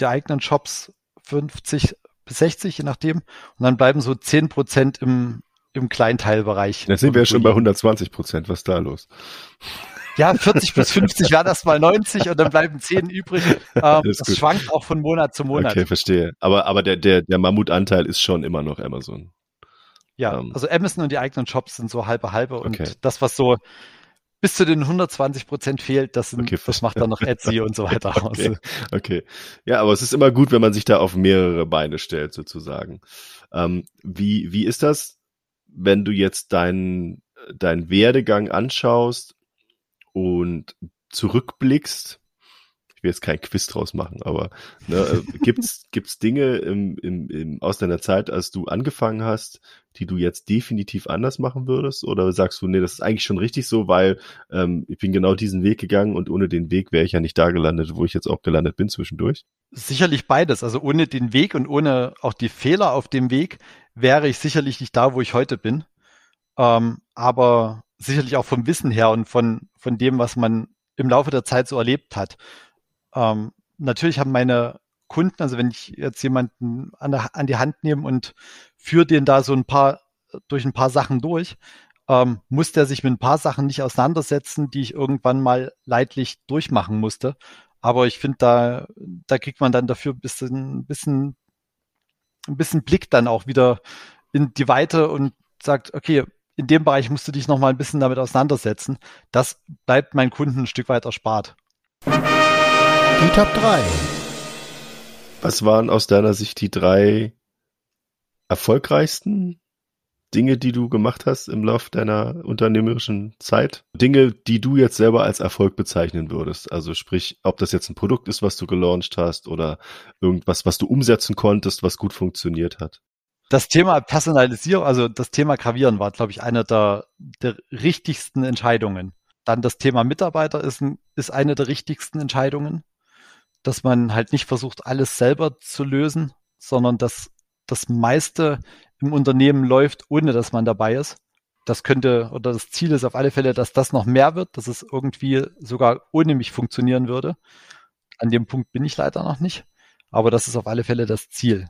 Speaker 2: Die eigenen Shops 50 bis 60, je nachdem. Und dann bleiben so 10 Prozent im, im Kleinteilbereich.
Speaker 1: Jetzt sind wir ja schon bei 120 Prozent. Was ist da los?
Speaker 2: Ja, 40 bis 50 wäre das mal 90 und dann bleiben 10 übrig. Ähm, das gut. schwankt auch von Monat zu Monat.
Speaker 1: Okay, verstehe. Aber, aber der, der, der Mammutanteil ist schon immer noch Amazon.
Speaker 2: Ja, ähm. also Amazon und die eigenen Shops sind so halbe halbe und okay. das, was so bis zu den 120 Prozent fehlt, das, sind, okay. das macht dann noch Etsy und so weiter
Speaker 1: aus. Okay. okay. Ja, aber es ist immer gut, wenn man sich da auf mehrere Beine stellt, sozusagen. Ähm, wie, wie ist das, wenn du jetzt deinen, deinen Werdegang anschaust und zurückblickst? Ich will jetzt kein Quiz draus machen, aber ne, äh, gibt's gibt's Dinge im, im, im, aus deiner Zeit, als du angefangen hast, die du jetzt definitiv anders machen würdest? Oder sagst du, nee, das ist eigentlich schon richtig so, weil ähm, ich bin genau diesen Weg gegangen und ohne den Weg wäre ich ja nicht da gelandet, wo ich jetzt auch gelandet bin zwischendurch?
Speaker 2: Sicherlich beides. Also ohne den Weg und ohne auch die Fehler auf dem Weg wäre ich sicherlich nicht da, wo ich heute bin. Ähm, aber sicherlich auch vom Wissen her und von, von dem, was man im Laufe der Zeit so erlebt hat. Ähm, natürlich haben meine Kunden, also wenn ich jetzt jemanden an, der, an die Hand nehme und führe den da so ein paar, durch ein paar Sachen durch, ähm, muss der sich mit ein paar Sachen nicht auseinandersetzen, die ich irgendwann mal leidlich durchmachen musste. Aber ich finde, da, da kriegt man dann dafür ein bisschen, ein bisschen, ein bisschen Blick dann auch wieder in die Weite und sagt, okay, in dem Bereich musst du dich noch mal ein bisschen damit auseinandersetzen. Das bleibt meinen Kunden ein Stück weit erspart.
Speaker 3: Die Top 3.
Speaker 1: Was waren aus deiner Sicht die drei erfolgreichsten Dinge, die du gemacht hast im Laufe deiner unternehmerischen Zeit? Dinge, die du jetzt selber als Erfolg bezeichnen würdest. Also sprich, ob das jetzt ein Produkt ist, was du gelauncht hast oder irgendwas, was du umsetzen konntest, was gut funktioniert hat
Speaker 2: das Thema Personalisierung, also das Thema Gravieren war, glaube ich, eine der, der richtigsten Entscheidungen. Dann das Thema Mitarbeiter ist, ist eine der richtigsten Entscheidungen, dass man halt nicht versucht, alles selber zu lösen, sondern dass das meiste im Unternehmen läuft, ohne dass man dabei ist. Das könnte, oder das Ziel ist auf alle Fälle, dass das noch mehr wird, dass es irgendwie sogar ohne mich funktionieren würde. An dem Punkt bin ich leider noch nicht. Aber das ist auf alle Fälle das Ziel.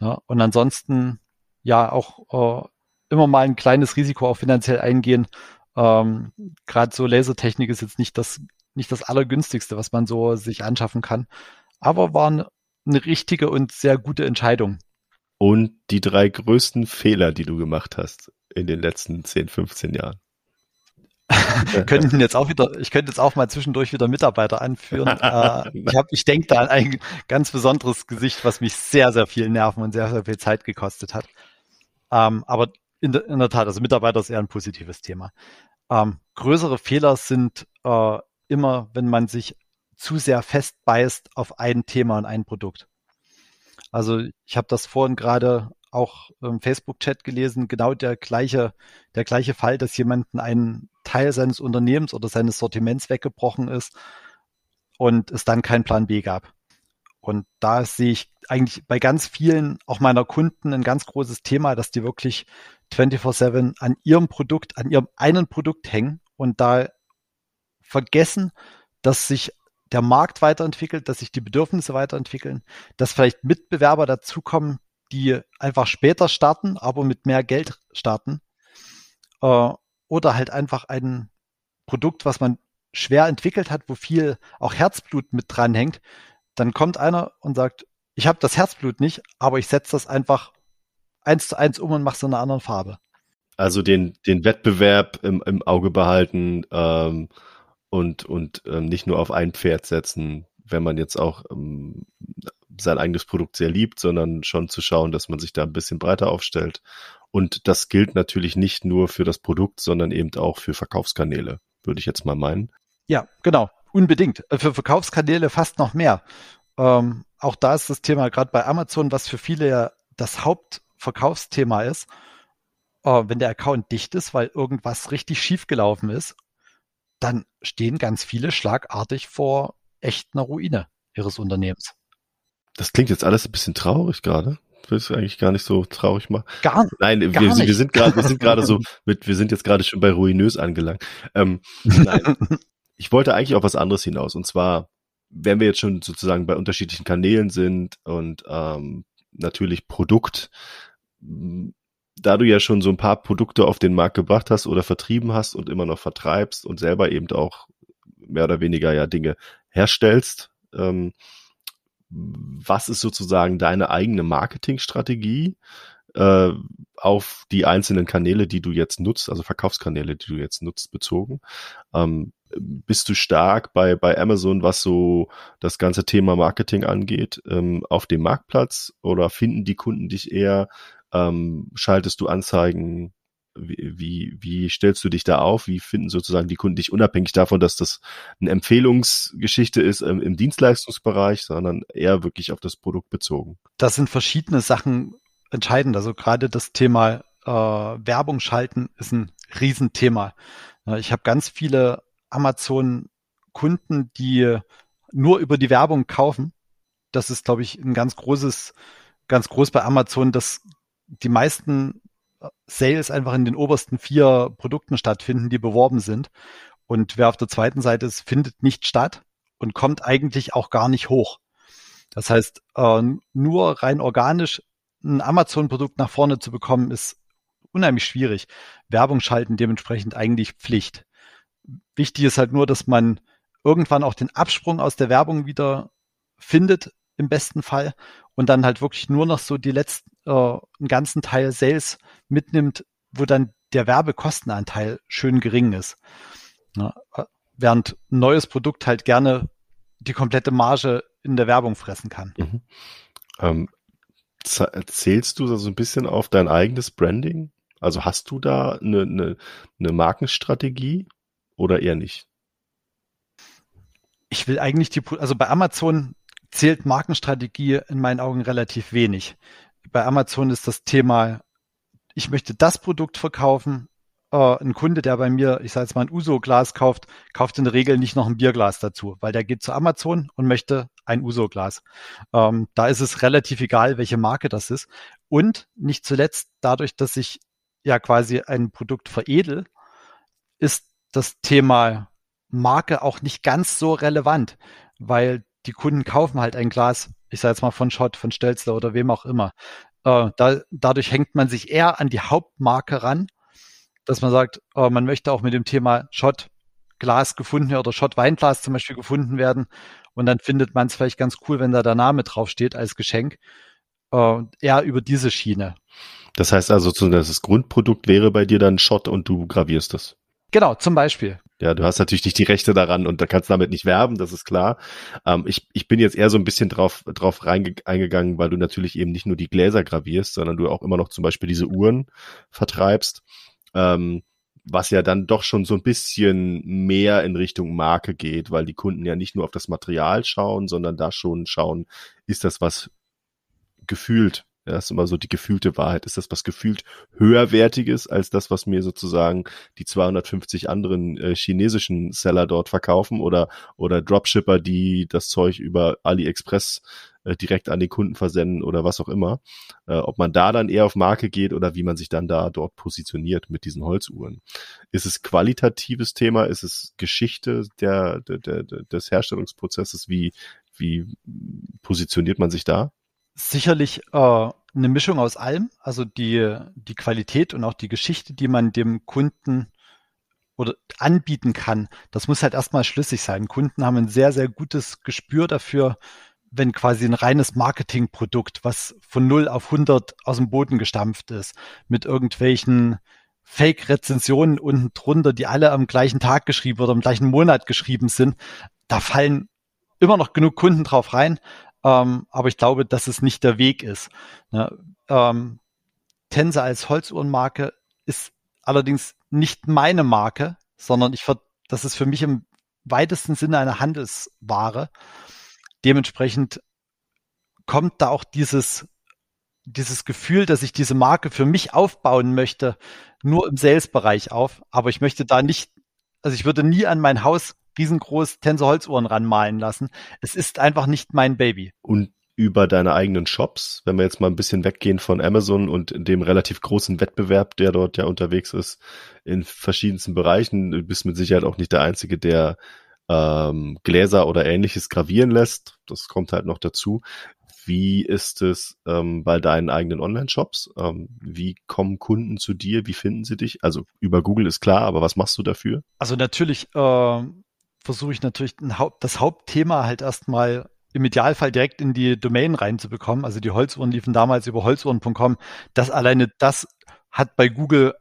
Speaker 2: Ne? Und ansonsten ja auch äh, immer mal ein kleines Risiko auch finanziell eingehen. Ähm, Gerade so Lasertechnik ist jetzt nicht das, nicht das allergünstigste, was man so sich anschaffen kann. Aber war eine, eine richtige und sehr gute Entscheidung.
Speaker 1: Und die drei größten Fehler, die du gemacht hast in den letzten 10, 15 Jahren?
Speaker 2: Könnten jetzt auch wieder, ich könnte jetzt auch mal zwischendurch wieder Mitarbeiter anführen. äh, ich hab, ich denke da an ein ganz besonderes Gesicht, was mich sehr, sehr viel Nerven und sehr, sehr viel Zeit gekostet hat. Ähm, aber in, de, in, der Tat, also Mitarbeiter ist eher ein positives Thema. Ähm, größere Fehler sind äh, immer, wenn man sich zu sehr festbeißt auf ein Thema und ein Produkt. Also ich habe das vorhin gerade auch im Facebook-Chat gelesen, genau der gleiche, der gleiche Fall, dass jemanden ein Teil seines Unternehmens oder seines Sortiments weggebrochen ist und es dann keinen Plan B gab. Und da sehe ich eigentlich bei ganz vielen, auch meiner Kunden, ein ganz großes Thema, dass die wirklich 24-7 an ihrem Produkt, an ihrem einen Produkt hängen und da vergessen, dass sich der Markt weiterentwickelt, dass sich die Bedürfnisse weiterentwickeln, dass vielleicht Mitbewerber dazukommen, die einfach später starten, aber mit mehr Geld starten. Äh, oder halt einfach ein Produkt, was man schwer entwickelt hat, wo viel auch Herzblut mit dranhängt, dann kommt einer und sagt, ich habe das Herzblut nicht, aber ich setze das einfach eins zu eins um und mache es in einer anderen Farbe.
Speaker 1: Also den, den Wettbewerb im, im Auge behalten ähm, und, und ähm, nicht nur auf ein Pferd setzen, wenn man jetzt auch ähm, sein eigenes Produkt sehr liebt, sondern schon zu schauen, dass man sich da ein bisschen breiter aufstellt. Und das gilt natürlich nicht nur für das Produkt, sondern eben auch für Verkaufskanäle, würde ich jetzt mal meinen.
Speaker 2: Ja, genau, unbedingt. Äh, für Verkaufskanäle fast noch mehr. Ähm, auch da ist das Thema gerade bei Amazon, was für viele ja das Hauptverkaufsthema ist. Äh, wenn der Account dicht ist, weil irgendwas richtig schief gelaufen ist, dann stehen ganz viele schlagartig vor echt einer Ruine ihres Unternehmens.
Speaker 1: Das klingt jetzt alles ein bisschen traurig gerade. Ich will es eigentlich gar nicht so traurig machen.
Speaker 2: Gar,
Speaker 1: nein, gar wir, nicht. wir sind gerade, wir sind gerade so mit, wir sind jetzt gerade schon bei ruinös angelangt. Ähm, nein, ich wollte eigentlich auf was anderes hinaus. Und zwar, wenn wir jetzt schon sozusagen bei unterschiedlichen Kanälen sind und ähm, natürlich Produkt, da du ja schon so ein paar Produkte auf den Markt gebracht hast oder vertrieben hast und immer noch vertreibst und selber eben auch mehr oder weniger ja Dinge herstellst, ähm, was ist sozusagen deine eigene Marketingstrategie äh, auf die einzelnen Kanäle, die du jetzt nutzt, also Verkaufskanäle, die du jetzt nutzt, bezogen? Ähm, bist du stark bei, bei Amazon, was so das ganze Thema Marketing angeht, ähm, auf dem Marktplatz oder finden die Kunden dich eher? Ähm, schaltest du Anzeigen? Wie, wie, stellst du dich da auf? Wie finden sozusagen die Kunden dich unabhängig davon, dass das eine Empfehlungsgeschichte ist ähm, im Dienstleistungsbereich, sondern eher wirklich auf das Produkt bezogen?
Speaker 2: Das sind verschiedene Sachen entscheidend. Also gerade das Thema äh, Werbung schalten ist ein Riesenthema. Ich habe ganz viele Amazon-Kunden, die nur über die Werbung kaufen. Das ist, glaube ich, ein ganz großes, ganz groß bei Amazon, dass die meisten Sales einfach in den obersten vier Produkten stattfinden, die beworben sind. Und wer auf der zweiten Seite ist, findet nicht statt und kommt eigentlich auch gar nicht hoch. Das heißt, äh, nur rein organisch ein Amazon-Produkt nach vorne zu bekommen, ist unheimlich schwierig. Werbung schalten dementsprechend eigentlich Pflicht. Wichtig ist halt nur, dass man irgendwann auch den Absprung aus der Werbung wieder findet, im besten Fall, und dann halt wirklich nur noch so die letzten, äh, einen ganzen Teil Sales mitnimmt, wo dann der Werbekostenanteil schön gering ist. Ja, während ein neues Produkt halt gerne die komplette Marge in der Werbung fressen kann. Mhm.
Speaker 1: Ähm, zählst du so ein bisschen auf dein eigenes Branding? Also hast du da eine, eine, eine Markenstrategie oder eher nicht?
Speaker 2: Ich will eigentlich die, also bei Amazon zählt Markenstrategie in meinen Augen relativ wenig. Bei Amazon ist das Thema, ich möchte das Produkt verkaufen. Äh, ein Kunde, der bei mir, ich sage jetzt mal ein Uso-Glas kauft, kauft in der Regel nicht noch ein Bierglas dazu, weil der geht zu Amazon und möchte ein Uso-Glas. Ähm, da ist es relativ egal, welche Marke das ist. Und nicht zuletzt dadurch, dass ich ja quasi ein Produkt veredel, ist das Thema Marke auch nicht ganz so relevant, weil die Kunden kaufen halt ein Glas, ich sage jetzt mal von Schott, von Stelzler oder wem auch immer. Äh, da, dadurch hängt man sich eher an die Hauptmarke ran, dass man sagt, äh, man möchte auch mit dem Thema Schott Glas gefunden oder Schott Weinglas zum Beispiel gefunden werden. Und dann findet man es vielleicht ganz cool, wenn da der Name draufsteht als Geschenk. Äh, eher über diese Schiene.
Speaker 1: Das heißt also, das Grundprodukt wäre bei dir dann Schott und du gravierst es.
Speaker 2: Genau, zum Beispiel.
Speaker 1: Ja, du hast natürlich nicht die Rechte daran und da kannst damit nicht werben, das ist klar. Ähm, ich, ich bin jetzt eher so ein bisschen drauf, drauf reingegangen, weil du natürlich eben nicht nur die Gläser gravierst, sondern du auch immer noch zum Beispiel diese Uhren vertreibst, ähm, was ja dann doch schon so ein bisschen mehr in Richtung Marke geht, weil die Kunden ja nicht nur auf das Material schauen, sondern da schon schauen, ist das was gefühlt das ist immer so die gefühlte Wahrheit. Ist das was gefühlt höherwertiges als das, was mir sozusagen die 250 anderen äh, chinesischen Seller dort verkaufen oder, oder Dropshipper, die das Zeug über AliExpress äh, direkt an den Kunden versenden oder was auch immer. Äh, ob man da dann eher auf Marke geht oder wie man sich dann da dort positioniert mit diesen Holzuhren. Ist es qualitatives Thema? Ist es Geschichte der, der, der, des Herstellungsprozesses? Wie, wie positioniert man sich da?
Speaker 2: Sicherlich äh, eine Mischung aus allem, also die, die Qualität und auch die Geschichte, die man dem Kunden oder anbieten kann, das muss halt erstmal schlüssig sein. Kunden haben ein sehr, sehr gutes Gespür dafür, wenn quasi ein reines Marketingprodukt, was von 0 auf 100 aus dem Boden gestampft ist, mit irgendwelchen Fake-Rezensionen unten drunter, die alle am gleichen Tag geschrieben oder am gleichen Monat geschrieben sind, da fallen immer noch genug Kunden drauf rein. Ähm, aber ich glaube, dass es nicht der Weg ist. Ne? Ähm, Tense als Holzuhrenmarke ist allerdings nicht meine Marke, sondern ich, das ist für mich im weitesten Sinne eine Handelsware. Dementsprechend kommt da auch dieses, dieses Gefühl, dass ich diese Marke für mich aufbauen möchte, nur im Sales-Bereich auf. Aber ich möchte da nicht, also ich würde nie an mein Haus riesengroß Tensor Holzuhren ranmalen lassen. Es ist einfach nicht mein Baby.
Speaker 1: Und über deine eigenen Shops, wenn wir jetzt mal ein bisschen weggehen von Amazon und dem relativ großen Wettbewerb, der dort ja unterwegs ist, in verschiedensten Bereichen. Du bist mit Sicherheit auch nicht der Einzige, der ähm, Gläser oder ähnliches gravieren lässt. Das kommt halt noch dazu. Wie ist es ähm, bei deinen eigenen Online-Shops? Ähm, wie kommen Kunden zu dir? Wie finden sie dich? Also über Google ist klar, aber was machst du dafür?
Speaker 2: Also natürlich äh, versuche ich natürlich Haupt, das Hauptthema halt erstmal im Idealfall direkt in die Domain reinzubekommen. Also die Holzuhren liefen damals über holzuhren.com. Das alleine, das hat bei Google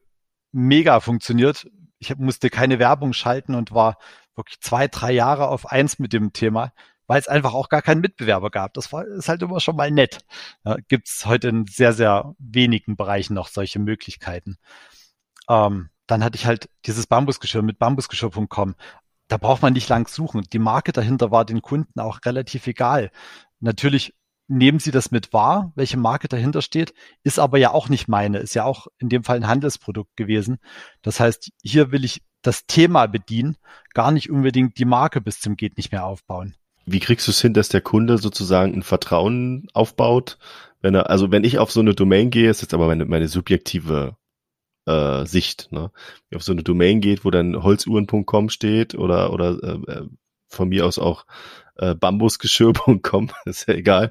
Speaker 2: mega funktioniert. Ich musste keine Werbung schalten und war wirklich zwei, drei Jahre auf eins mit dem Thema, weil es einfach auch gar keinen Mitbewerber gab. Das war, ist halt immer schon mal nett. Ja, Gibt es heute in sehr, sehr wenigen Bereichen noch solche Möglichkeiten. Ähm, dann hatte ich halt dieses Bambusgeschirr mit bambusgeschirr.com da braucht man nicht lang suchen. Die Marke dahinter war den Kunden auch relativ egal. Natürlich nehmen sie das mit wahr, welche Marke dahinter steht, ist aber ja auch nicht meine, ist ja auch in dem Fall ein Handelsprodukt gewesen. Das heißt, hier will ich das Thema bedienen, gar nicht unbedingt die Marke bis zum geht nicht mehr aufbauen.
Speaker 1: Wie kriegst du es hin, dass der Kunde sozusagen ein Vertrauen aufbaut? Wenn er, also wenn ich auf so eine Domain gehe, ist jetzt aber meine, meine subjektive äh, Sicht. Ne? Auf so eine Domain geht, wo dann holzuhren.com steht oder, oder äh, äh, von mir aus auch äh, bambusgeschirr.com, ist ja egal,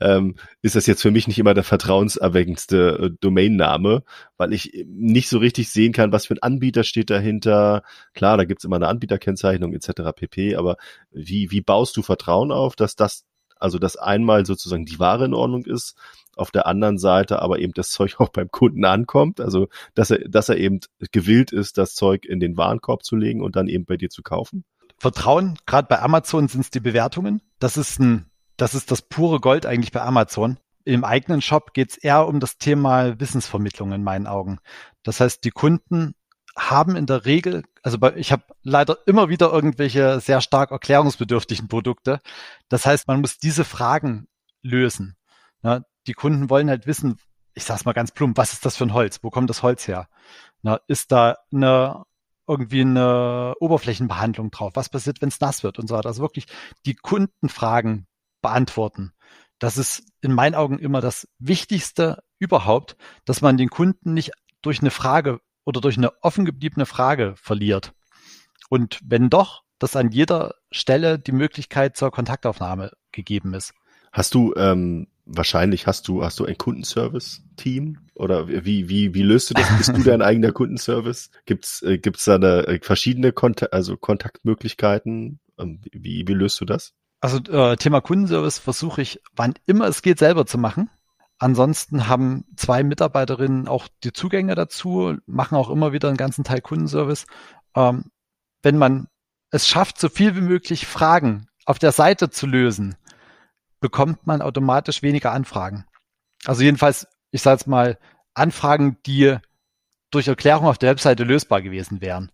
Speaker 1: ähm, ist das jetzt für mich nicht immer der vertrauenserweckendste äh, Domainname, weil ich nicht so richtig sehen kann, was für ein Anbieter steht dahinter. Klar, da gibt's immer eine Anbieterkennzeichnung etc. pp. Aber wie, wie baust du Vertrauen auf, dass das, also dass einmal sozusagen die Ware in Ordnung ist, auf der anderen Seite aber eben das Zeug auch beim Kunden ankommt, also dass er, dass er eben gewillt ist, das Zeug in den Warenkorb zu legen und dann eben bei dir zu kaufen?
Speaker 2: Vertrauen, gerade bei Amazon sind es die Bewertungen. Das ist ein, das ist das pure Gold eigentlich bei Amazon. Im eigenen Shop geht es eher um das Thema Wissensvermittlung in meinen Augen. Das heißt, die Kunden haben in der Regel, also bei, ich habe leider immer wieder irgendwelche sehr stark erklärungsbedürftigen Produkte. Das heißt, man muss diese Fragen lösen. Ja, die Kunden wollen halt wissen, ich sag's mal ganz plump, was ist das für ein Holz? Wo kommt das Holz her? Na, ist da eine irgendwie eine Oberflächenbehandlung drauf? Was passiert, wenn es nass wird und so weiter? Also wirklich die Kundenfragen beantworten. Das ist in meinen Augen immer das Wichtigste überhaupt, dass man den Kunden nicht durch eine Frage oder durch eine offen gebliebene Frage verliert. Und wenn doch, dass an jeder Stelle die Möglichkeit zur Kontaktaufnahme gegeben ist.
Speaker 1: Hast du ähm, wahrscheinlich hast du, hast du ein Kundenservice-Team? Oder wie, wie, wie löst du das? Bist du dein eigener Kundenservice? Gibt's, äh, gibt's da eine, äh, verschiedene Konta also Kontaktmöglichkeiten? Ähm, wie, wie löst du das?
Speaker 2: Also äh, Thema Kundenservice versuche ich, wann immer es geht, selber zu machen. Ansonsten haben zwei Mitarbeiterinnen auch die Zugänge dazu, machen auch immer wieder einen ganzen Teil Kundenservice. Ähm, wenn man es schafft, so viel wie möglich Fragen auf der Seite zu lösen, bekommt man automatisch weniger Anfragen. Also jedenfalls, ich sage jetzt mal, Anfragen, die durch Erklärung auf der Webseite lösbar gewesen wären.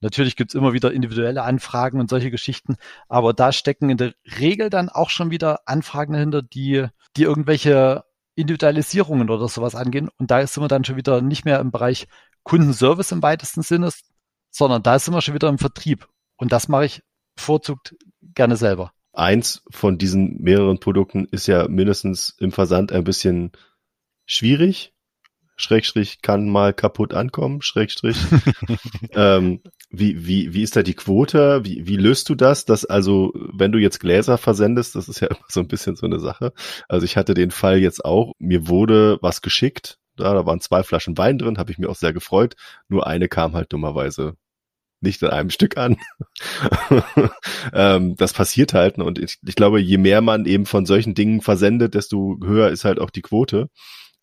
Speaker 2: Natürlich gibt's immer wieder individuelle Anfragen und solche Geschichten, aber da stecken in der Regel dann auch schon wieder Anfragen dahinter, die, die irgendwelche Individualisierungen oder sowas angehen. Und da sind wir dann schon wieder nicht mehr im Bereich Kundenservice im weitesten Sinne, sondern da sind wir schon wieder im Vertrieb. Und das mache ich bevorzugt gerne selber
Speaker 1: eins von diesen mehreren Produkten ist ja mindestens im Versand ein bisschen schwierig. Schrägstrich kann mal kaputt ankommen, Schrägstrich. ähm, wie, wie, wie ist da die Quote? Wie, wie löst du das? Dass also, wenn du jetzt Gläser versendest, das ist ja immer so ein bisschen so eine Sache. Also ich hatte den Fall jetzt auch, mir wurde was geschickt, da, da waren zwei Flaschen Wein drin, habe ich mir auch sehr gefreut. Nur eine kam halt dummerweise nicht in einem Stück an. ähm, das passiert halt. Und ich, ich, glaube, je mehr man eben von solchen Dingen versendet, desto höher ist halt auch die Quote.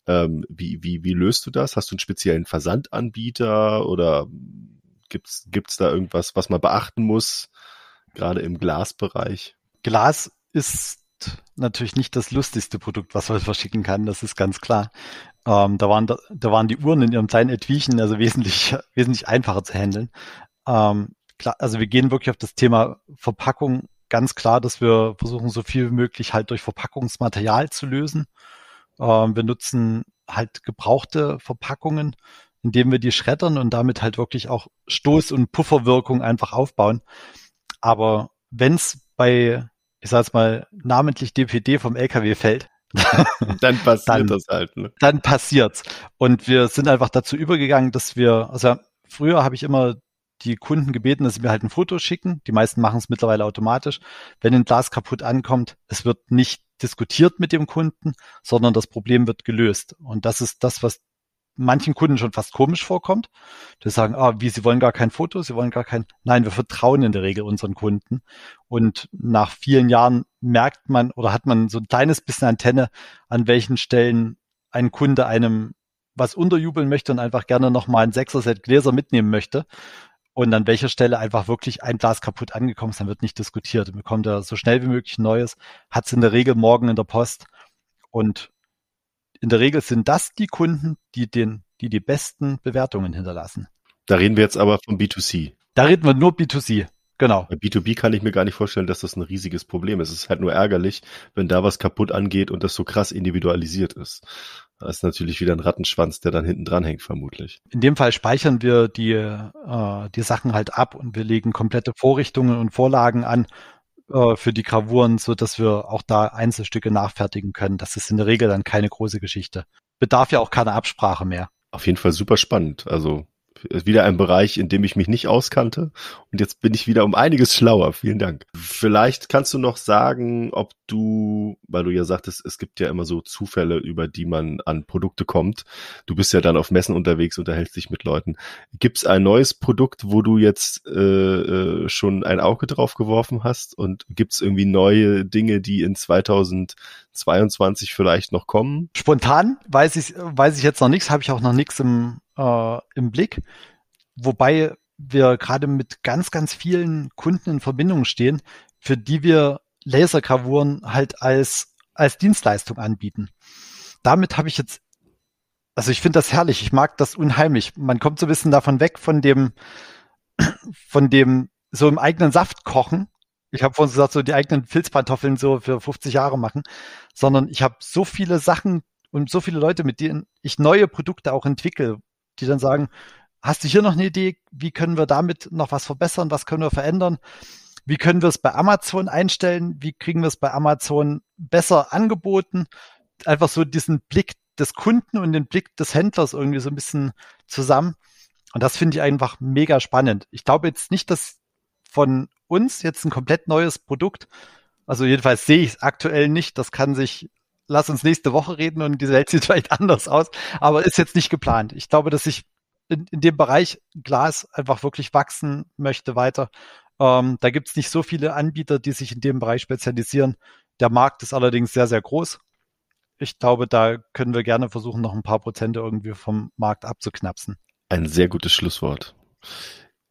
Speaker 1: Ähm, wie, wie, wie löst du das? Hast du einen speziellen Versandanbieter oder gibt's gibt's da irgendwas, was man beachten muss, gerade im Glasbereich?
Speaker 2: Glas ist natürlich nicht das lustigste Produkt, was man verschicken kann, das ist ganz klar. Ähm, da, waren, da, da waren die Uhren in ihrem kleinen Etwiechen also wesentlich, wesentlich einfacher zu handeln. Ähm, klar, also wir gehen wirklich auf das Thema Verpackung ganz klar, dass wir versuchen, so viel wie möglich halt durch Verpackungsmaterial zu lösen. Ähm, wir nutzen halt gebrauchte Verpackungen, indem wir die schreddern und damit halt wirklich auch Stoß- und Pufferwirkung einfach aufbauen. Aber wenn es bei, ich sag jetzt mal, namentlich DPD vom LKW fällt,
Speaker 1: dann passiert dann, das halt. Ne?
Speaker 2: Dann passiert's. Und wir sind einfach dazu übergegangen, dass wir, also früher habe ich immer die Kunden gebeten, dass sie mir halt ein Foto schicken. Die meisten machen es mittlerweile automatisch. Wenn ein Glas kaputt ankommt, es wird nicht diskutiert mit dem Kunden, sondern das Problem wird gelöst. Und das ist das, was manchen Kunden schon fast komisch vorkommt. Die sagen, ah, wie, sie wollen gar kein Foto, sie wollen gar kein, nein, wir vertrauen in der Regel unseren Kunden. Und nach vielen Jahren merkt man oder hat man so ein kleines bisschen Antenne, an welchen Stellen ein Kunde einem was unterjubeln möchte und einfach gerne nochmal ein Sechser-Set Gläser mitnehmen möchte und an welcher Stelle einfach wirklich ein Glas kaputt angekommen ist, dann wird nicht diskutiert. Man bekommt er so schnell wie möglich ein neues, hat es in der Regel morgen in der Post und in der Regel sind das die Kunden, die den, die die besten Bewertungen hinterlassen.
Speaker 1: Da reden wir jetzt aber vom B2C.
Speaker 2: Da reden wir nur B2C. Genau.
Speaker 1: Bei B2B kann ich mir gar nicht vorstellen, dass das ein riesiges Problem ist. Es ist halt nur ärgerlich, wenn da was kaputt angeht und das so krass individualisiert ist. Da ist natürlich wieder ein Rattenschwanz, der dann hinten dran hängt, vermutlich.
Speaker 2: In dem Fall speichern wir die, äh, die Sachen halt ab und wir legen komplette Vorrichtungen und Vorlagen an äh, für die Gravuren, so dass wir auch da Einzelstücke nachfertigen können. Das ist in der Regel dann keine große Geschichte. Bedarf ja auch keine Absprache mehr.
Speaker 1: Auf jeden Fall super spannend. Also wieder ein Bereich, in dem ich mich nicht auskannte. Und jetzt bin ich wieder um einiges schlauer. Vielen Dank. Vielleicht kannst du noch sagen, ob du, weil du ja sagtest, es gibt ja immer so Zufälle, über die man an Produkte kommt. Du bist ja dann auf Messen unterwegs, unterhältst dich mit Leuten. Gibt es ein neues Produkt, wo du jetzt äh, äh schon ein Auge drauf geworfen hast? Und gibt es irgendwie neue Dinge, die in 2022 vielleicht noch kommen?
Speaker 2: Spontan weiß ich, weiß ich jetzt noch nichts, habe ich auch noch nichts im äh, im Blick. Wobei wir gerade mit ganz, ganz vielen Kunden in Verbindung stehen, für die wir Lasergravuren halt als, als Dienstleistung anbieten. Damit habe ich jetzt, also ich finde das herrlich, ich mag das unheimlich. Man kommt so ein bisschen davon weg von dem, von dem so im eigenen Saft kochen. Ich habe vorhin gesagt, so die eigenen Filzpantoffeln so für 50 Jahre machen, sondern ich habe so viele Sachen und so viele Leute, mit denen ich neue Produkte auch entwickle, die dann sagen, hast du hier noch eine Idee? Wie können wir damit noch was verbessern? Was können wir verändern? Wie können wir es bei Amazon einstellen? Wie kriegen wir es bei Amazon besser angeboten? Einfach so diesen Blick des Kunden und den Blick des Händlers irgendwie so ein bisschen zusammen. Und das finde ich einfach mega spannend. Ich glaube jetzt nicht, dass von uns jetzt ein komplett neues Produkt, also jedenfalls sehe ich es aktuell nicht. Das kann sich lass uns nächste Woche reden und die Welt sieht vielleicht anders aus, aber ist jetzt nicht geplant. Ich glaube, dass ich in, in dem Bereich Glas einfach wirklich wachsen möchte weiter. Ähm, da gibt es nicht so viele Anbieter, die sich in dem Bereich spezialisieren. Der Markt ist allerdings sehr, sehr groß. Ich glaube, da können wir gerne versuchen, noch ein paar Prozente irgendwie vom Markt abzuknapsen.
Speaker 1: Ein sehr gutes Schlusswort.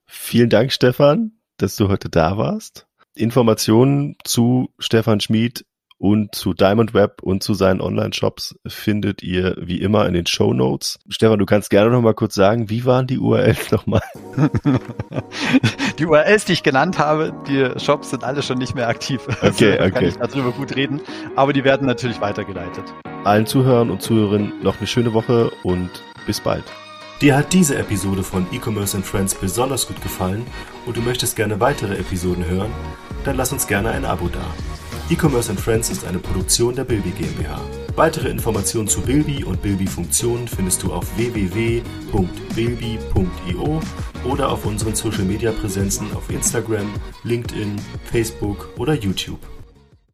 Speaker 1: Vielen Dank, Stefan, dass du heute da warst. Informationen zu Stefan Schmid und zu Diamond Web und zu seinen Online-Shops findet ihr wie immer in den Show Notes. Stefan, du kannst gerne noch mal kurz sagen, wie waren die URLs nochmal?
Speaker 2: die URLs, die ich genannt habe, die Shops sind alle schon nicht mehr aktiv.
Speaker 1: Okay, also, okay. Kann
Speaker 2: ich darüber gut reden, aber die werden natürlich weitergeleitet.
Speaker 1: Allen Zuhörern und Zuhörerinnen noch eine schöne Woche und bis bald. Dir hat diese Episode von E-Commerce and Friends besonders gut gefallen und du möchtest gerne weitere Episoden hören? Dann lass uns gerne ein Abo da. E-Commerce and Friends ist eine Produktion der Bilby GmbH. Weitere Informationen zu Bilby und Bilby-Funktionen findest du auf www.bilby.io oder auf unseren Social-Media-Präsenzen auf Instagram, LinkedIn, Facebook oder YouTube.